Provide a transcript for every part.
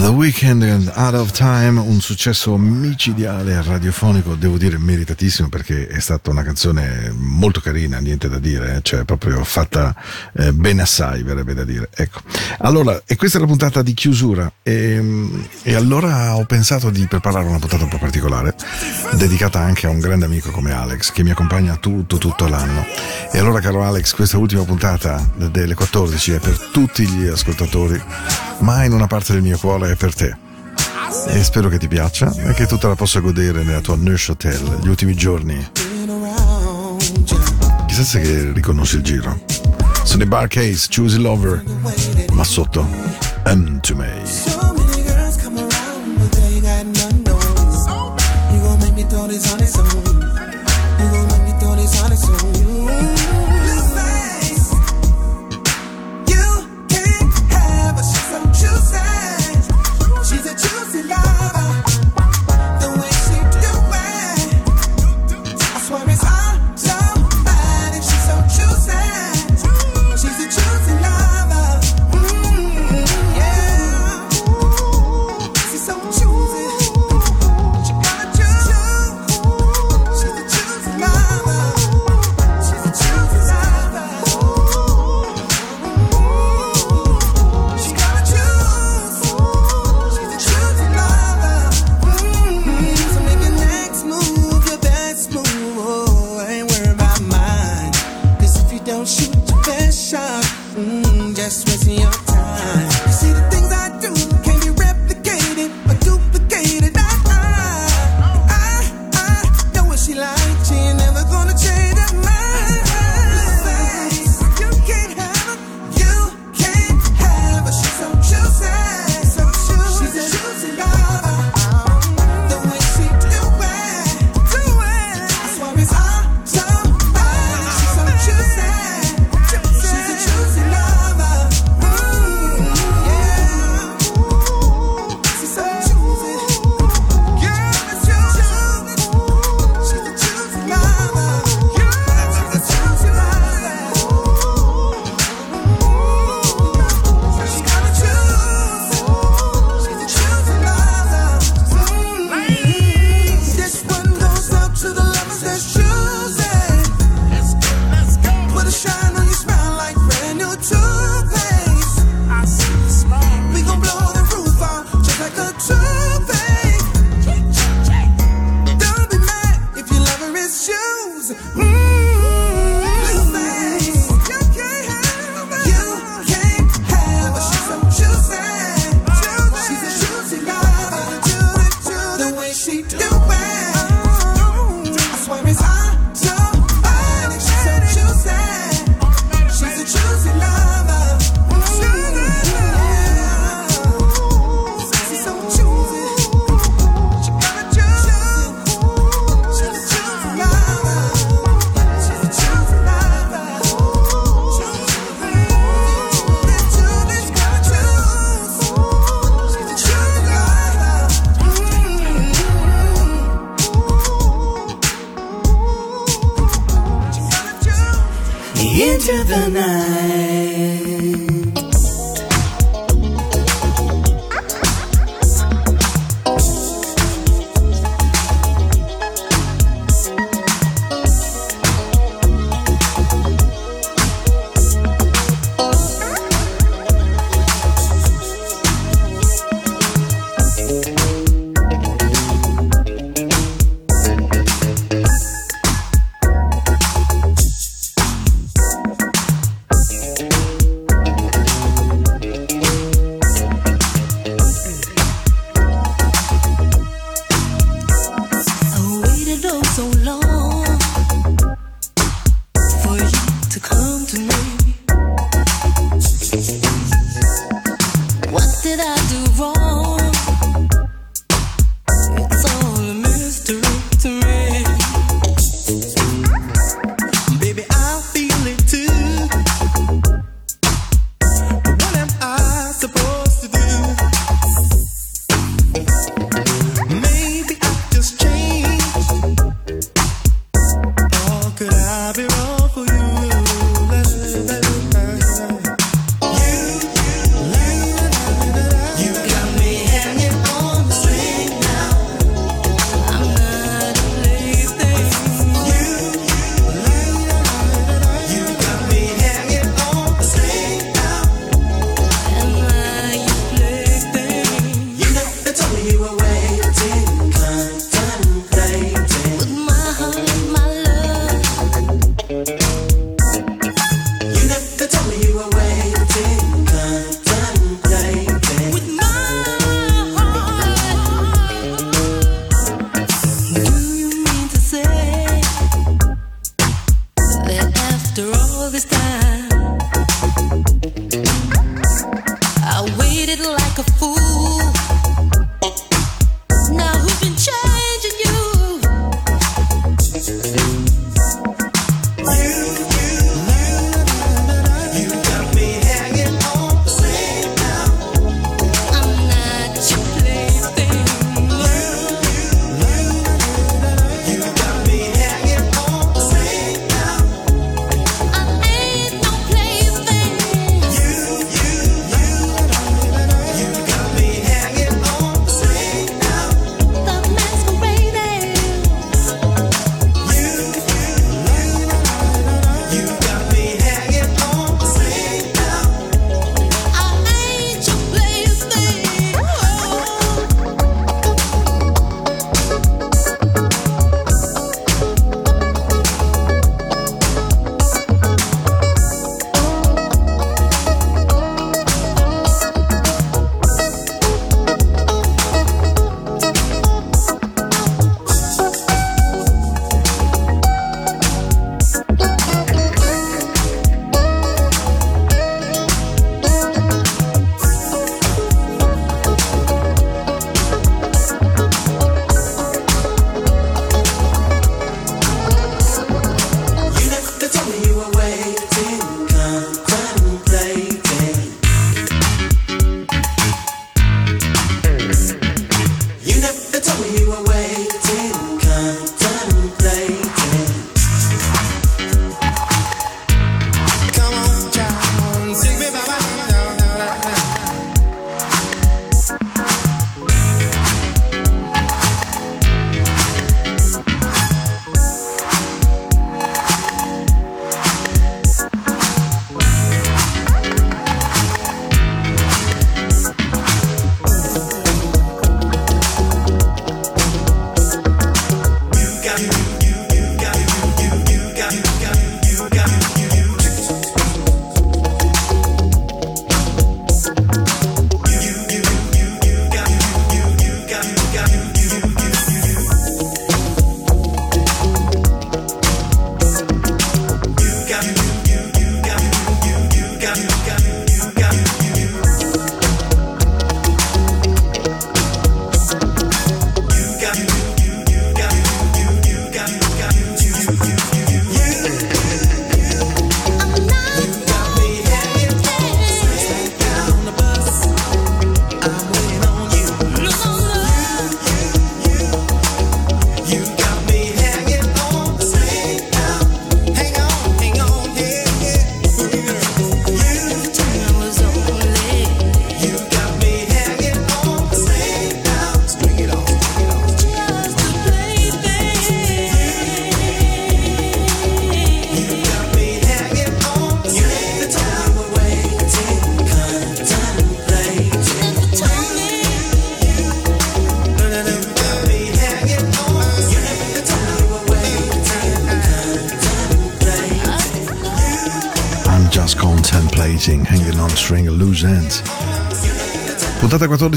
The Weeknd Out of Time, un successo micidiale radiofonico, devo dire meritatissimo perché è stata una canzone molto carina, niente da dire, eh, cioè proprio fatta eh, ben assai, verrebbe da dire. Ecco. Allora, e questa è la puntata di chiusura e, e allora ho pensato di preparare una puntata un po' particolare, dedicata anche a un grande amico come Alex che mi accompagna tutto, tutto l'anno. E allora caro Alex, questa ultima puntata delle 14 è per tutti gli ascoltatori ma in una parte del mio cuore è per te. E spero che ti piaccia e che tu te la possa godere nella tua Neuchâtel gli ultimi giorni. Chissà se riconosci il giro. Sono i Bar Case, choose a Lover, ma sotto M to Me. on his own.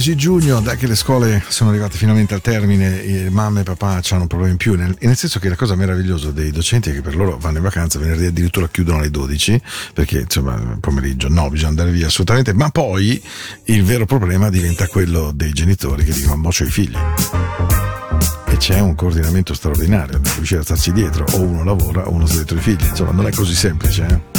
11 giugno, dai che le scuole sono arrivate finalmente al termine, mamma e papà hanno problemi in più, nel, nel, senso che la cosa meravigliosa dei docenti è che per loro vanno in vacanza, venerdì addirittura chiudono alle 12, perché insomma pomeriggio no, bisogna andare via assolutamente, ma poi il vero problema diventa quello dei genitori che dicono mo c'ho i figli E c'è un coordinamento straordinario da riuscire a starci dietro, o uno lavora o uno sta dietro i figli, insomma non è così semplice. Eh?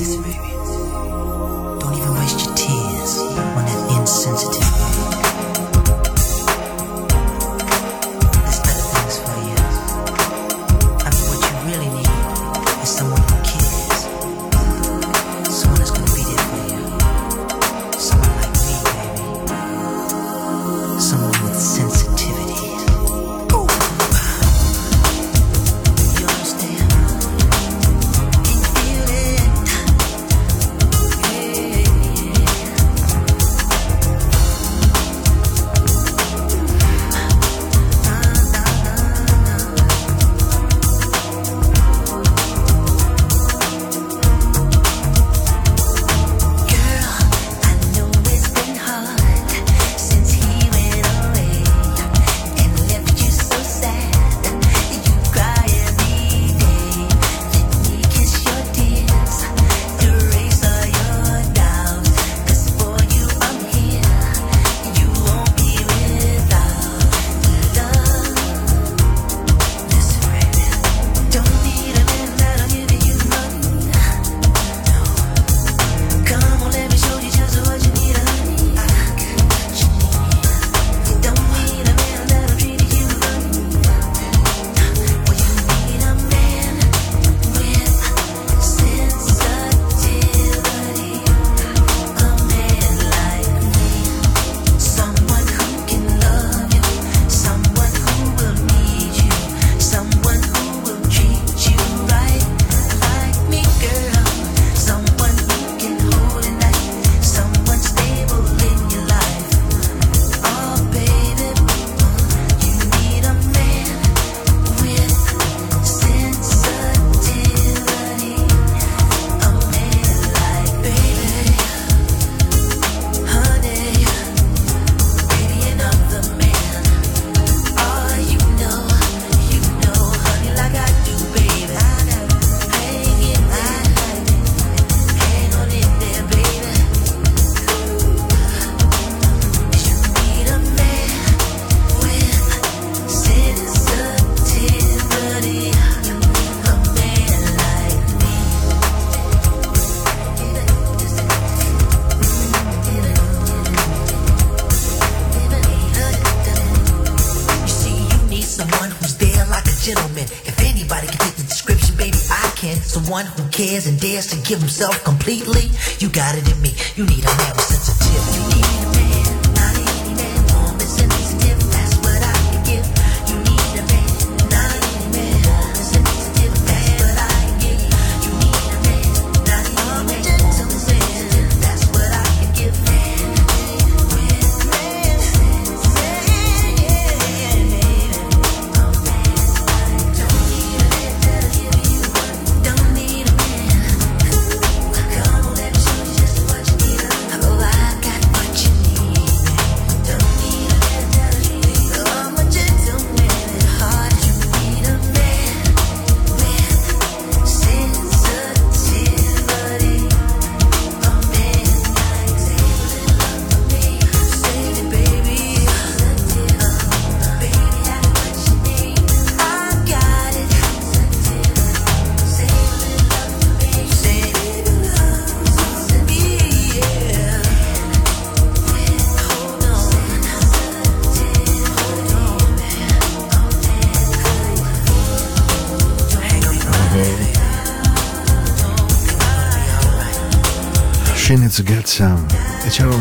the one who cares and dares to give himself completely. You got it in me. You need a narrow sense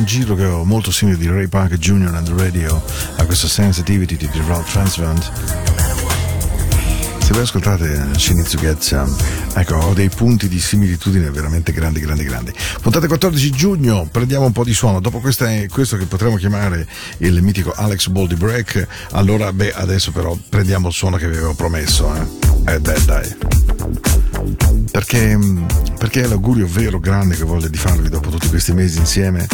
un giro che ho molto simile di Ray Parker Jr. and the Radio a questa sensitivity di Ralph Transvant. Se voi ascoltate eh, Shinizu Getsam, ecco ho dei punti di similitudine veramente grandi grandi grandi. Puntate 14 giugno prendiamo un po' di suono. Dopo questo, questo che potremmo chiamare il mitico Alex Boldy Break. Allora beh adesso però prendiamo il suono che vi avevo promesso eh, eh dai dai. Perché, mm, perché è l'augurio vero grande che voglio di farvi dopo tutti questi mesi insieme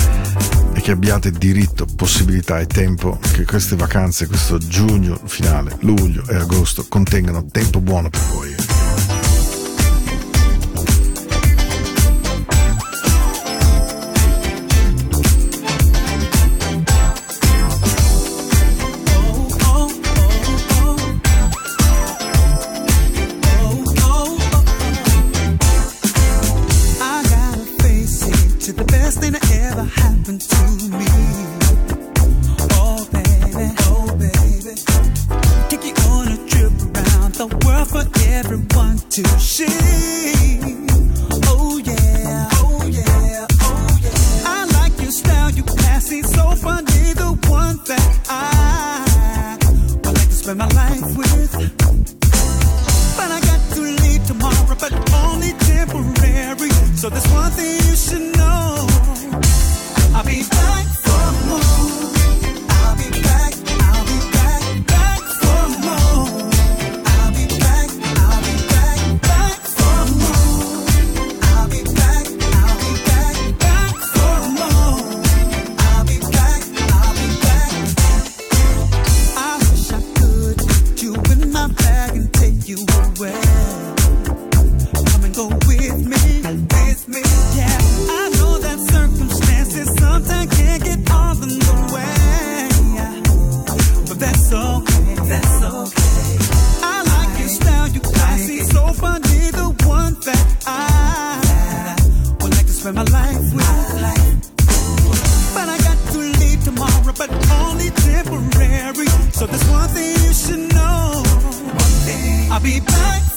che abbiate diritto, possibilità e tempo che queste vacanze, questo giugno finale, luglio e agosto contengano tempo buono per voi. you should know. One day I'll be back.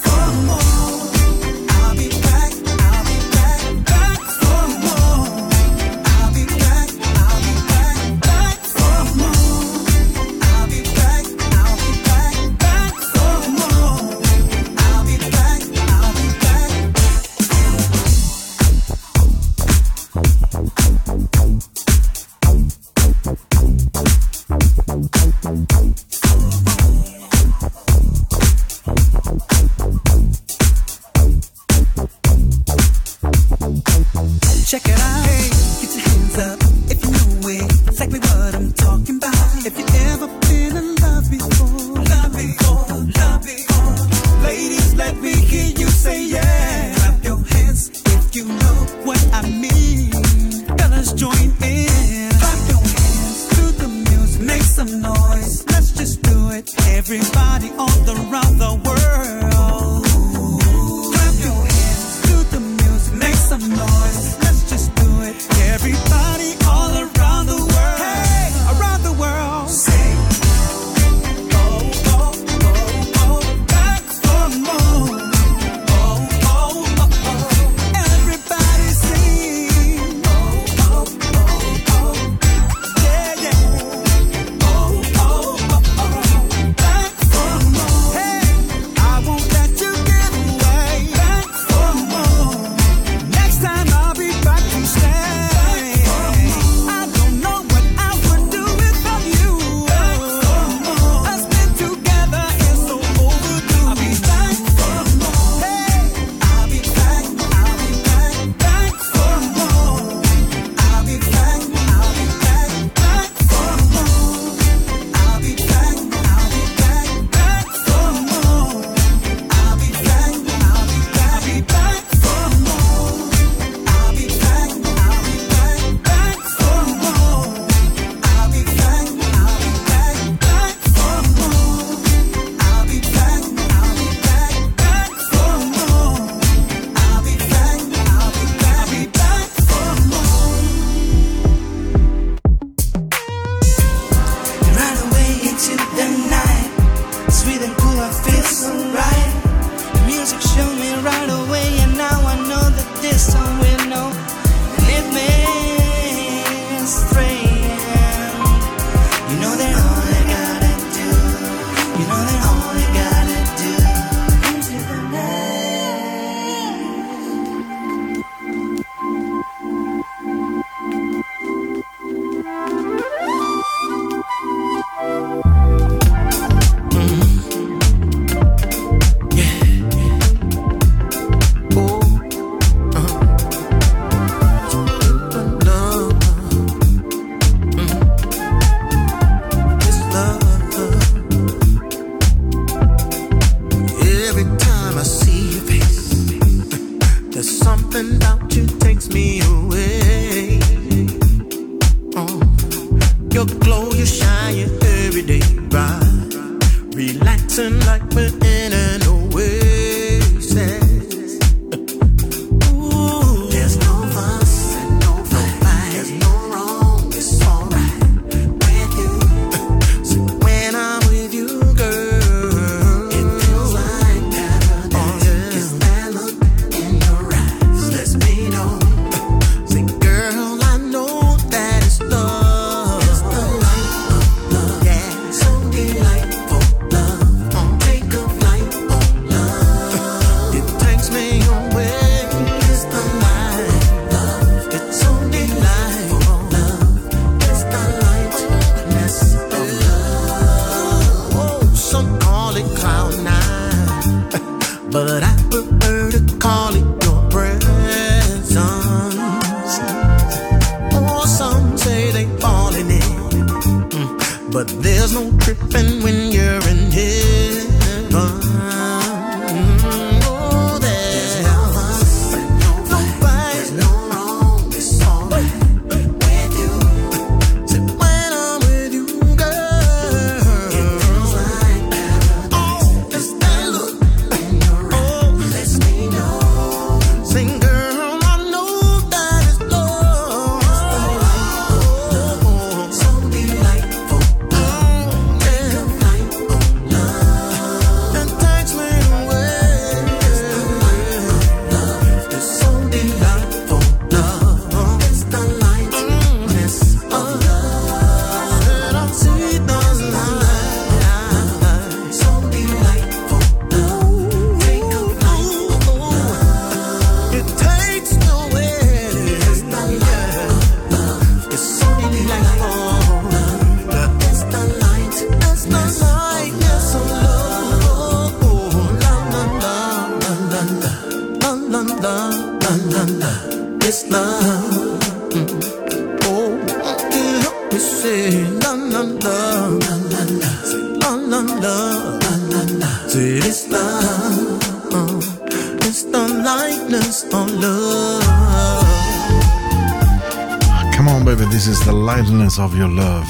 Lightness of Your Love.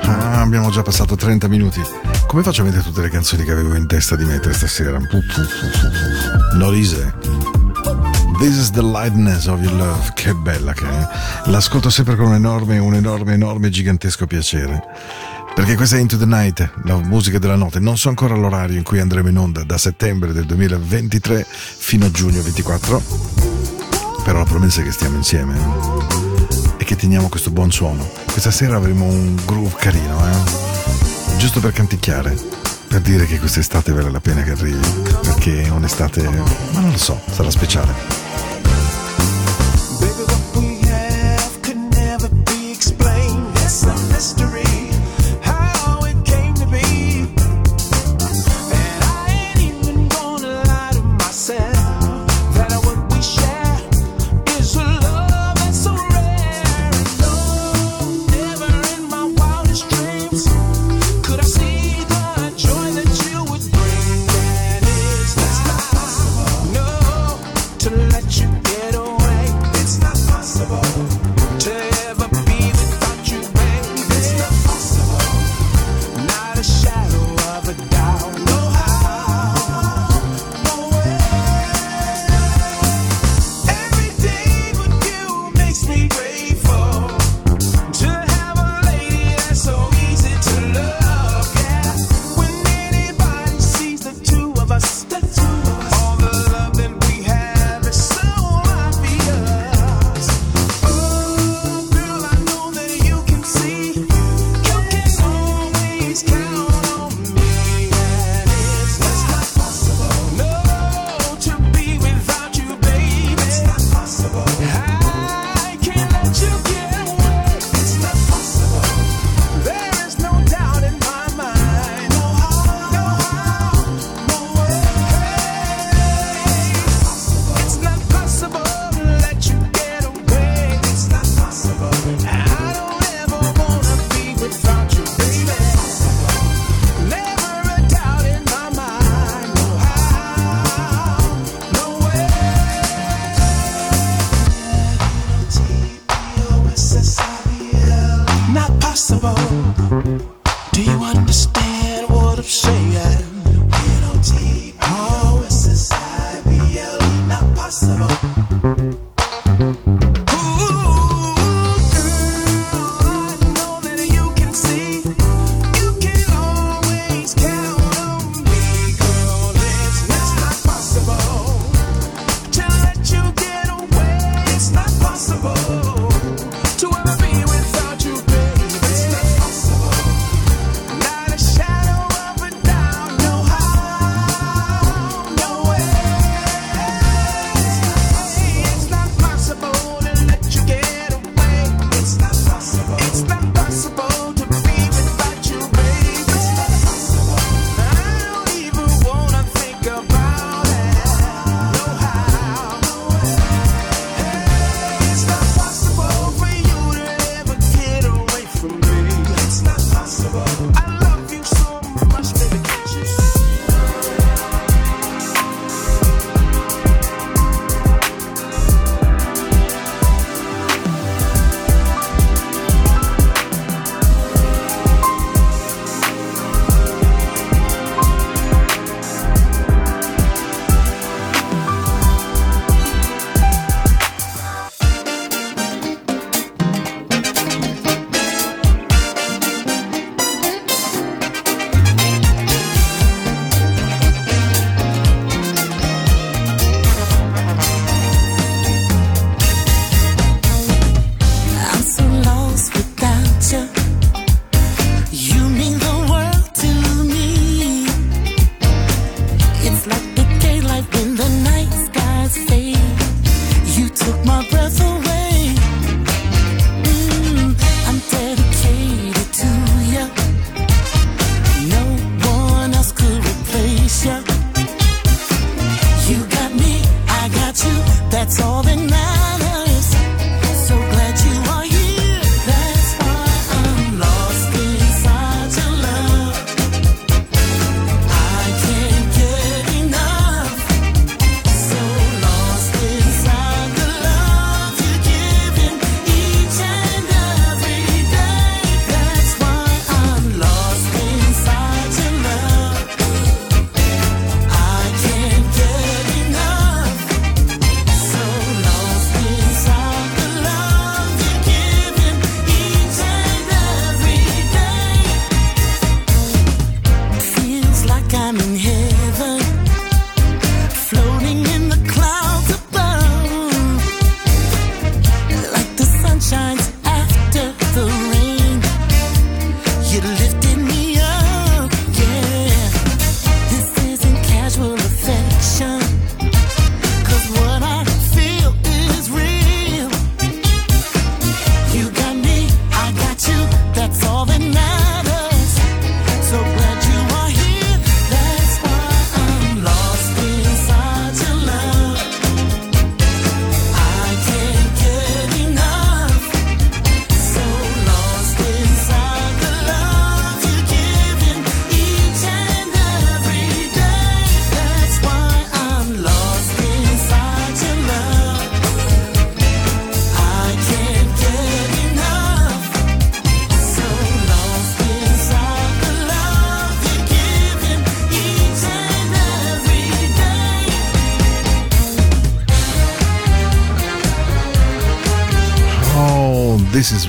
Ah, abbiamo già passato 30 minuti. Come faccio a vedere tutte le canzoni che avevo in testa di mettere stasera? Not easy. This is the lightness of your love. Che bella che è. L'ascolto sempre con un enorme, un enorme, enorme, gigantesco piacere. Perché questa è Into the Night, la musica della notte. Non so ancora l'orario in cui andremo in onda da settembre del 2023 fino a giugno 24. Però la promessa è che stiamo insieme. Eh? e che teniamo questo buon suono. Questa sera avremo un groove carino, eh? giusto per canticchiare, per dire che quest'estate vale la pena che arrivi, perché è un'estate, ma non lo so, sarà speciale.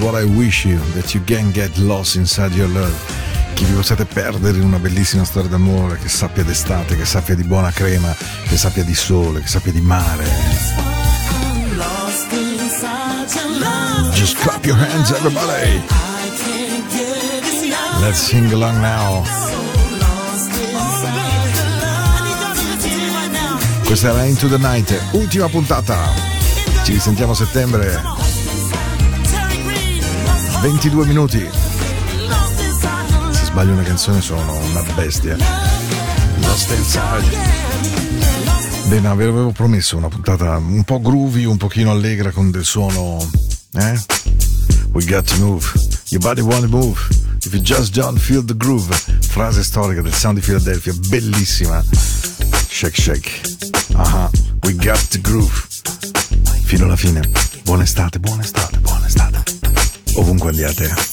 What I Wish You, That You Can Get Lost Inside Your Love. Che vi possiate perdere in una bellissima storia d'amore che sappia d'estate, che sappia di buona crema, che sappia di sole, che sappia di mare. Just clap your hands, everybody! Let's sing along now. Questa era Into the Night, ultima puntata. Ci risentiamo a settembre. 22 minuti. Se sbaglio una canzone sono una bestia. Lost Inside. Bene, vi avevo promesso una puntata un po' groovy, un pochino allegra con del suono. Eh? We got to move. Your body wanna move. If you just don't feel the groove. Frase storica del sound di Philadelphia, bellissima. Shake shake. Aha, uh-huh. we got the groove. Fino alla fine. Buona estate, buona estate, buona estate ovunque andiate.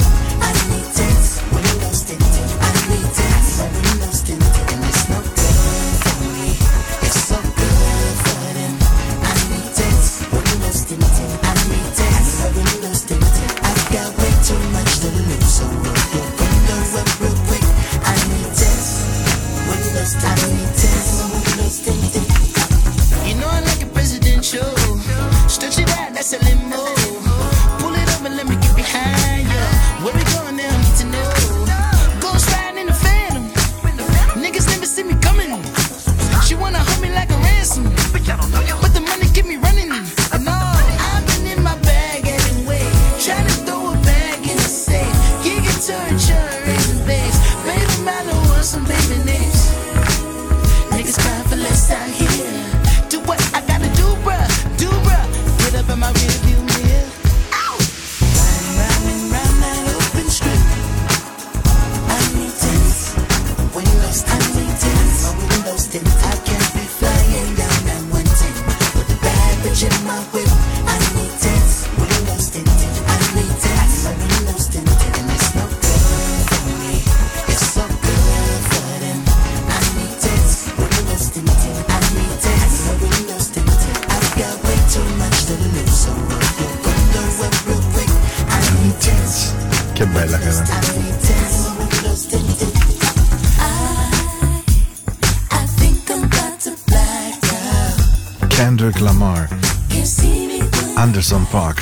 Park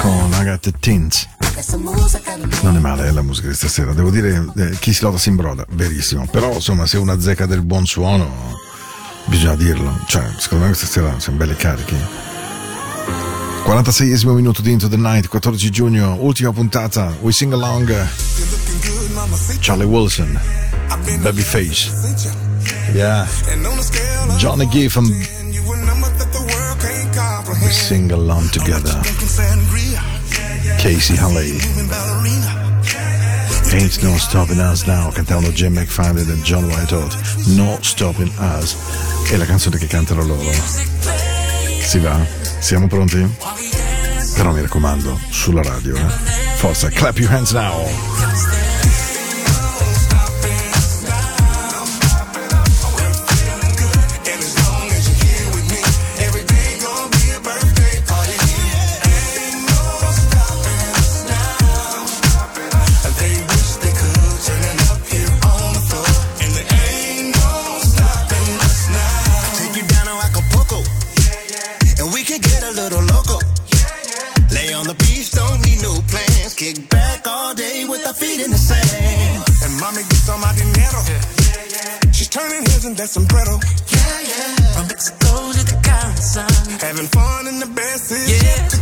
con Agatha Tint. Non è male eh, la musica di stasera, devo dire eh, chi si loda si imbroda, verissimo. Però insomma se una zecca del buon suono bisogna dirlo. Cioè, secondo me stasera siamo belli carichi. 46esimo minuto di Into the Night, 14 giugno, ultima puntata, We Sing Along, eh, Charlie Wilson, Babyface, yeah. Johnny Giffen we sing along together. Casey Halley. Ain't no stopping us now, cantavano Jim McFadden e John Whitehall. No stopping us è la canzone che cantano loro. Si va? Siamo pronti? Però mi raccomando, sulla radio, eh? Forza, clap your hands now! my dinero. She's turning heads and that's sombrero. Yeah, yeah. I'm to the sun. Having fun in the best is yeah. yet to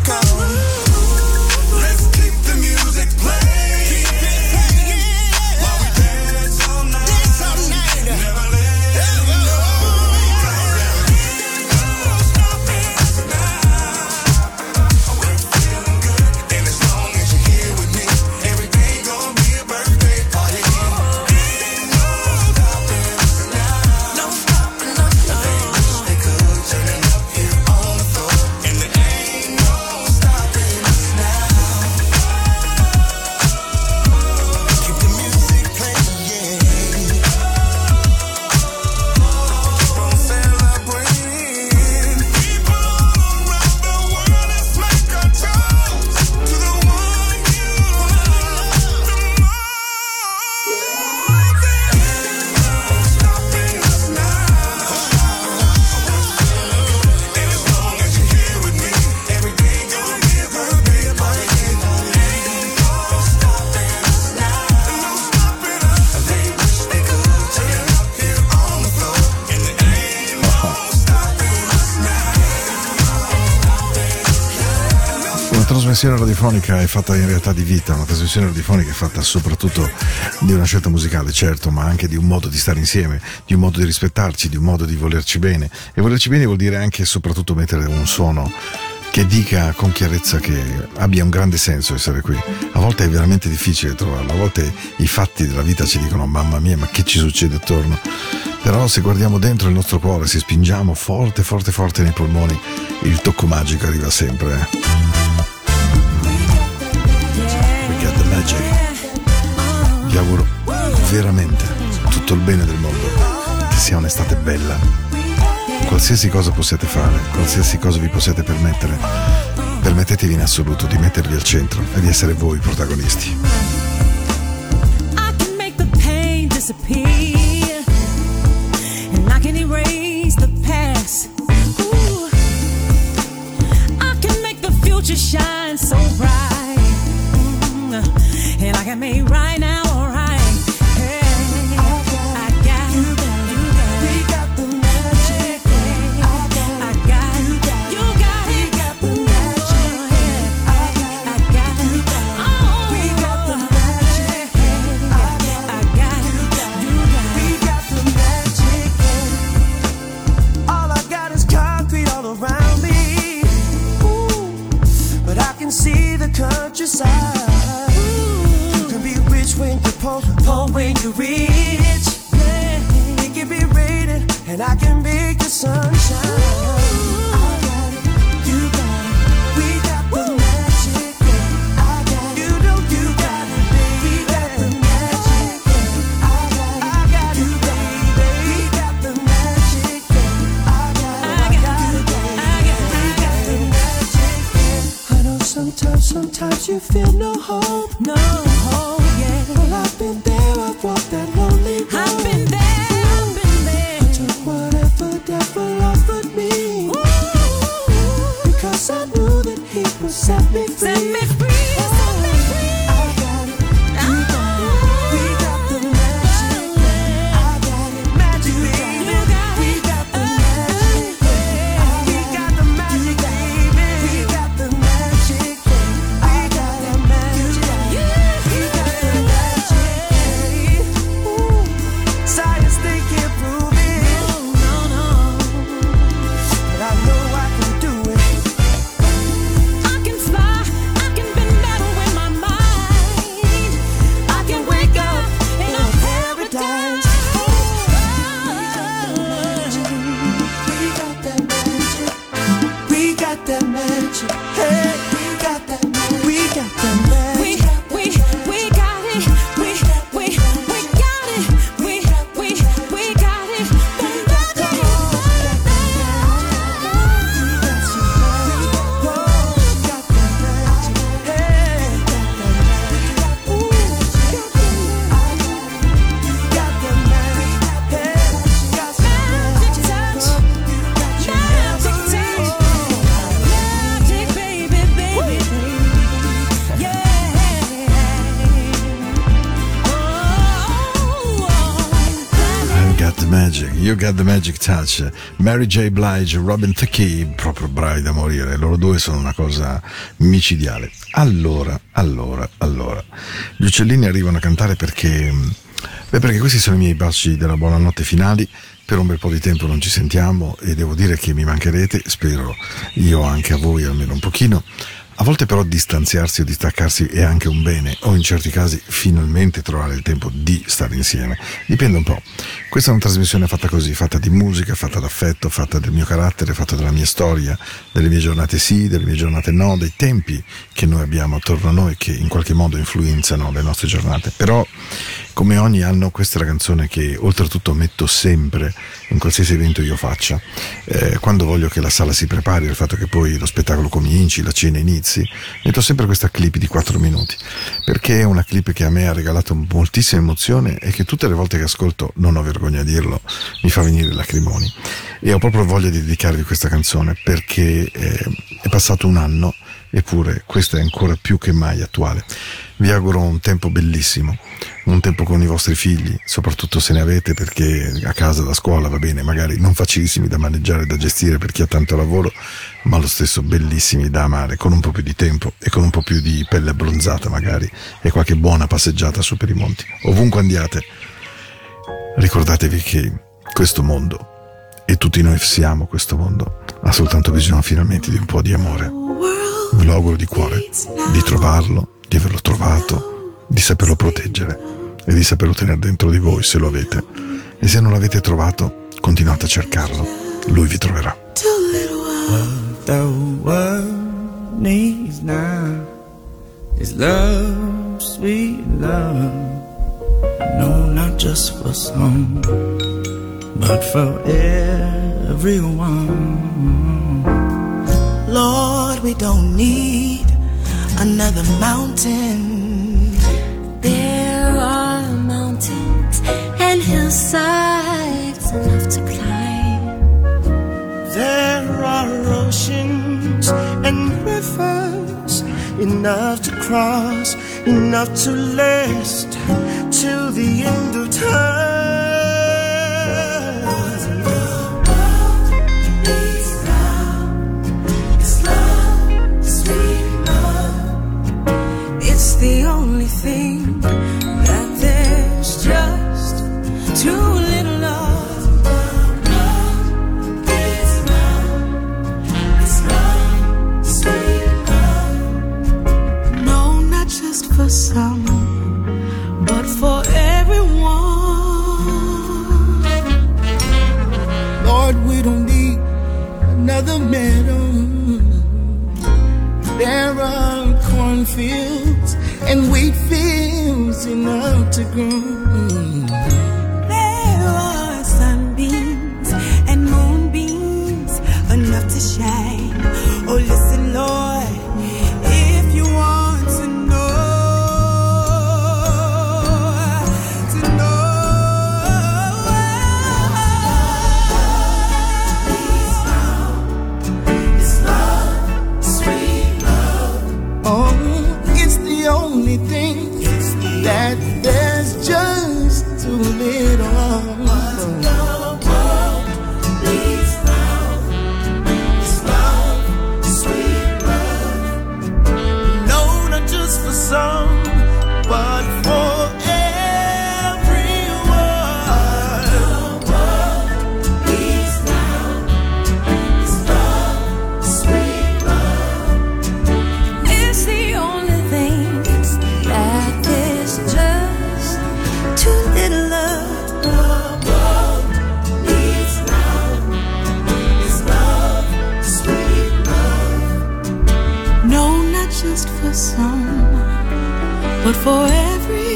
trasmissione radiofonica è fatta in realtà di vita, una trasmissione radiofonica è fatta soprattutto di una scelta musicale, certo, ma anche di un modo di stare insieme, di un modo di rispettarci, di un modo di volerci bene. E volerci bene vuol dire anche e soprattutto mettere un suono che dica con chiarezza che abbia un grande senso essere qui. A volte è veramente difficile trovarlo, a volte i fatti della vita ci dicono mamma mia ma che ci succede attorno. Però se guardiamo dentro il nostro cuore, se spingiamo forte forte forte nei polmoni, il tocco magico arriva sempre. The magic. Vi auguro veramente tutto il bene del mondo, che sia un'estate bella. Qualsiasi cosa possiate fare, qualsiasi cosa vi possiate permettere, permettetevi in assoluto di mettervi al centro e di essere voi protagonisti. Disappear, and I can erase the past. Ooh. I can make the future shine so bright. I can make right now got the magic touch. Mary J. Blige, Robin Thicke, proprio bravi da morire. Loro due sono una cosa micidiale. Allora, allora, allora. Gli uccellini arrivano a cantare perché. Beh, perché questi sono i miei baci della buonanotte finali. Per un bel po' di tempo non ci sentiamo e devo dire che mi mancherete, spero io anche a voi almeno un pochino. A volte però distanziarsi o distaccarsi è anche un bene, o in certi casi finalmente trovare il tempo di stare insieme. Dipende un po'. Questa è una trasmissione fatta così, fatta di musica, fatta d'affetto, fatta del mio carattere, fatta della mia storia, delle mie giornate sì, delle mie giornate no, dei tempi che noi abbiamo attorno a noi che in qualche modo influenzano le nostre giornate. Però come ogni anno questa è la canzone che oltretutto metto sempre in qualsiasi evento io faccia. Eh, quando voglio che la sala si prepari, il fatto che poi lo spettacolo cominci, la cena inizi, metto sempre questa clip di 4 minuti, perché è una clip che a me ha regalato moltissima emozione e che tutte le volte che ascolto, non ho vergogna a dirlo, mi fa venire lacrimoni. E ho proprio voglia di dedicarvi questa canzone perché eh, è passato un anno eppure questo è ancora più che mai attuale. Vi auguro un tempo bellissimo, un tempo con i vostri figli, soprattutto se ne avete perché a casa, da scuola va bene, magari non facilissimi da maneggiare, da gestire per chi ha tanto lavoro, ma lo stesso bellissimi da amare, con un po' più di tempo e con un po' più di pelle abbronzata magari e qualche buona passeggiata su per i monti. Ovunque andiate, ricordatevi che questo mondo, e tutti noi siamo questo mondo, ha soltanto bisogno finalmente di un po' di amore. Ve lo auguro di cuore, di trovarlo, di averlo trovato, di saperlo proteggere e di saperlo tenere dentro di voi se lo avete. E se non l'avete trovato, continuate a cercarlo. Lui vi troverà. Is love, sweet love. No, not just for some, but for everyone. Lord, we don't need another mountain. There are mountains and hillsides enough to climb. There are oceans and rivers enough to cross, enough to last till the end of time. Just for some, but for every,